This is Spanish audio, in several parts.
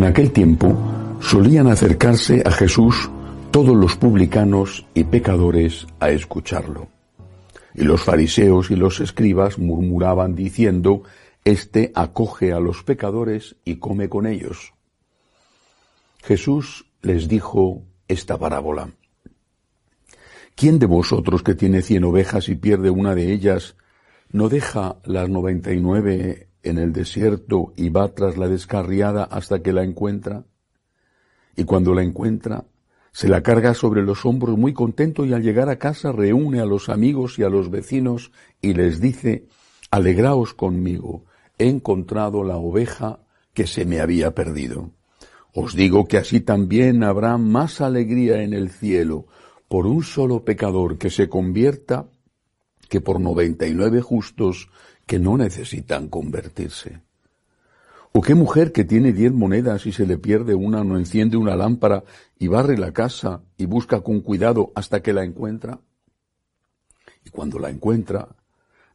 En aquel tiempo solían acercarse a Jesús todos los publicanos y pecadores a escucharlo. Y los fariseos y los escribas murmuraban diciendo, Este acoge a los pecadores y come con ellos. Jesús les dijo esta parábola. ¿Quién de vosotros que tiene cien ovejas y pierde una de ellas, no deja las noventa y nueve en el desierto y va tras la descarriada hasta que la encuentra. Y cuando la encuentra, se la carga sobre los hombros muy contento y al llegar a casa reúne a los amigos y a los vecinos y les dice, Alegraos conmigo, he encontrado la oveja que se me había perdido. Os digo que así también habrá más alegría en el cielo por un solo pecador que se convierta que por noventa y nueve justos que no necesitan convertirse. ¿O qué mujer que tiene diez monedas y se le pierde una no enciende una lámpara y barre la casa y busca con cuidado hasta que la encuentra? Y cuando la encuentra,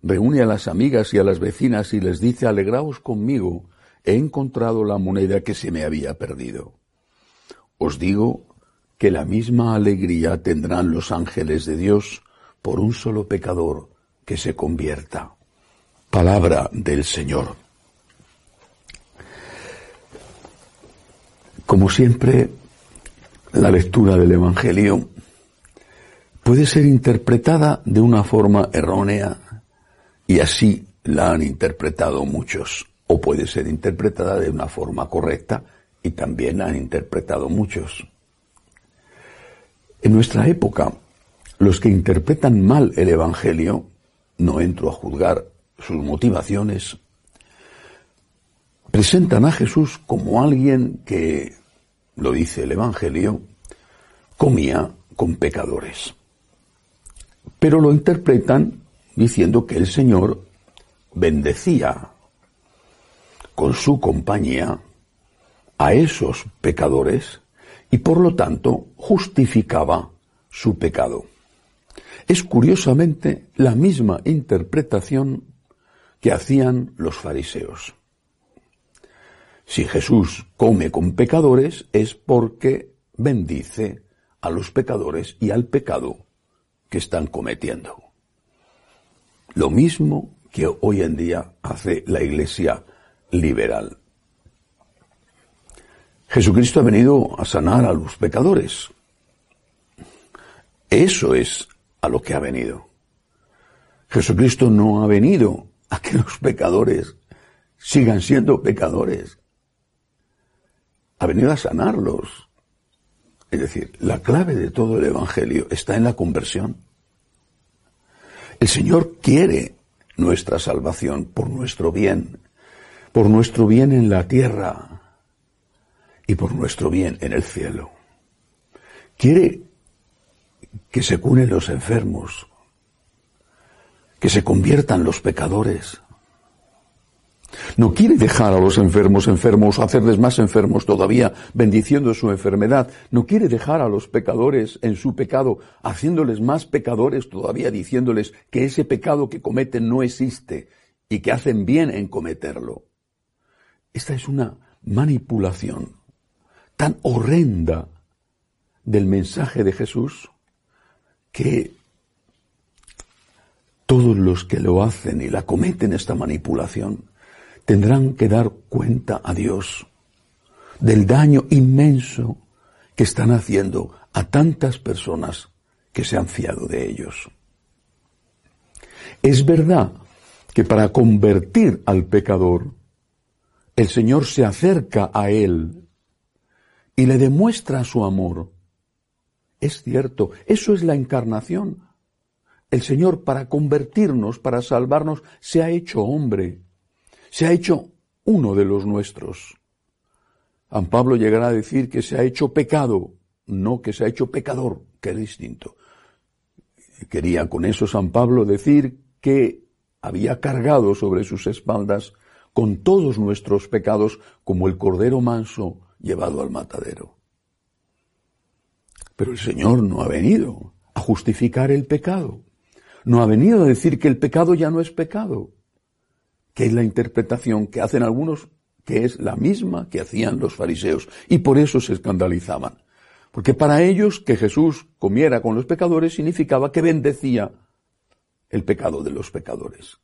reúne a las amigas y a las vecinas y les dice, alegraos conmigo, he encontrado la moneda que se me había perdido. Os digo que la misma alegría tendrán los ángeles de Dios por un solo pecador que se convierta. Palabra del Señor. Como siempre, la lectura del Evangelio puede ser interpretada de una forma errónea y así la han interpretado muchos, o puede ser interpretada de una forma correcta y también la han interpretado muchos. En nuestra época, los que interpretan mal el Evangelio, no entro a juzgar sus motivaciones, presentan a Jesús como alguien que, lo dice el Evangelio, comía con pecadores. Pero lo interpretan diciendo que el Señor bendecía con su compañía a esos pecadores y por lo tanto justificaba su pecado. Es curiosamente la misma interpretación que hacían los fariseos. Si Jesús come con pecadores es porque bendice a los pecadores y al pecado que están cometiendo. Lo mismo que hoy en día hace la Iglesia liberal. Jesucristo ha venido a sanar a los pecadores. Eso es a lo que ha venido. Jesucristo no ha venido a que los pecadores sigan siendo pecadores. Ha venido a sanarlos. Es decir, la clave de todo el Evangelio está en la conversión. El Señor quiere nuestra salvación por nuestro bien, por nuestro bien en la tierra y por nuestro bien en el cielo. Quiere que se curen los enfermos, que se conviertan los pecadores. No quiere dejar a los enfermos enfermos, hacerles más enfermos todavía, bendiciendo su enfermedad. No quiere dejar a los pecadores en su pecado, haciéndoles más pecadores todavía, diciéndoles que ese pecado que cometen no existe y que hacen bien en cometerlo. Esta es una manipulación tan horrenda del mensaje de Jesús que todos los que lo hacen y la cometen esta manipulación tendrán que dar cuenta a Dios del daño inmenso que están haciendo a tantas personas que se han fiado de ellos. Es verdad que para convertir al pecador, el Señor se acerca a él y le demuestra su amor Es cierto, eso es la encarnación. El Señor, para convertirnos, para salvarnos, se ha hecho hombre, se ha hecho uno de los nuestros. San Pablo llegará a decir que se ha hecho pecado, no que se ha hecho pecador, que es distinto. Quería con eso San Pablo decir que había cargado sobre sus espaldas con todos nuestros pecados como el cordero manso llevado al matadero. Pero el Señor no ha venido a justificar el pecado. No ha venido a decir que el pecado ya no es pecado, que es la interpretación que hacen algunos, que es la misma que hacían los fariseos, y por eso se escandalizaban. Porque para ellos que Jesús comiera con los pecadores significaba que bendecía el pecado de los pecadores.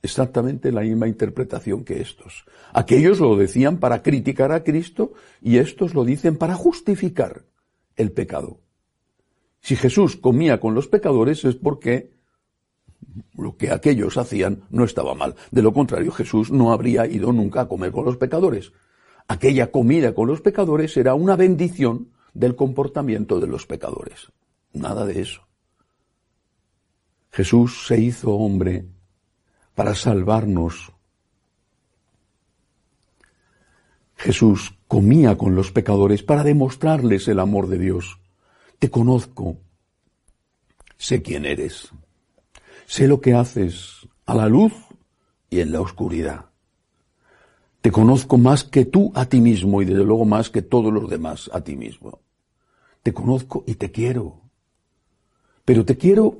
Exactamente la misma interpretación que estos. Aquellos lo decían para criticar a Cristo y estos lo dicen para justificar el pecado. Si Jesús comía con los pecadores es porque lo que aquellos hacían no estaba mal. De lo contrario, Jesús no habría ido nunca a comer con los pecadores. Aquella comida con los pecadores era una bendición del comportamiento de los pecadores. Nada de eso. Jesús se hizo hombre para salvarnos. Jesús comía con los pecadores para demostrarles el amor de Dios. Te conozco, sé quién eres, sé lo que haces a la luz y en la oscuridad. Te conozco más que tú a ti mismo y desde luego más que todos los demás a ti mismo. Te conozco y te quiero. Pero te quiero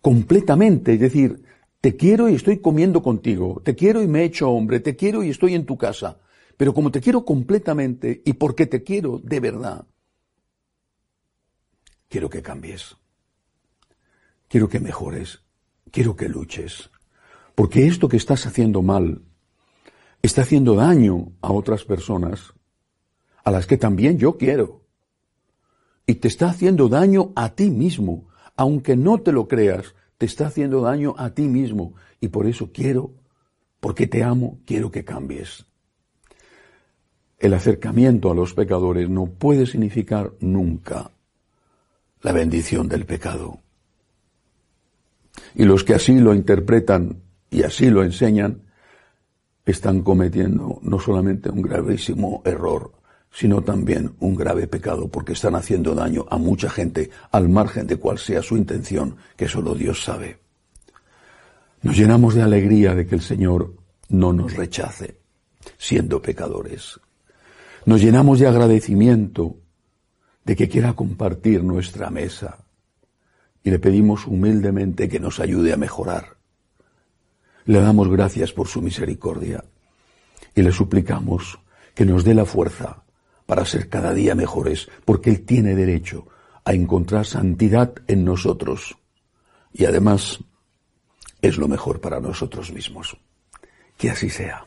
completamente, es decir, te quiero y estoy comiendo contigo, te quiero y me he hecho hombre, te quiero y estoy en tu casa, pero como te quiero completamente y porque te quiero de verdad, quiero que cambies, quiero que mejores, quiero que luches, porque esto que estás haciendo mal está haciendo daño a otras personas, a las que también yo quiero, y te está haciendo daño a ti mismo, aunque no te lo creas, te está haciendo daño a ti mismo, y por eso quiero, porque te amo, quiero que cambies. El acercamiento a los pecadores no puede significar nunca la bendición del pecado. Y los que así lo interpretan y así lo enseñan, están cometiendo no solamente un gravísimo error, sino también un grave pecado, porque están haciendo daño a mucha gente al margen de cual sea su intención, que solo Dios sabe. Nos llenamos de alegría de que el Señor no nos rechace, siendo pecadores. Nos llenamos de agradecimiento de que quiera compartir nuestra mesa y le pedimos humildemente que nos ayude a mejorar. Le damos gracias por su misericordia y le suplicamos que nos dé la fuerza para ser cada día mejores, porque Él tiene derecho a encontrar santidad en nosotros y además es lo mejor para nosotros mismos. Que así sea.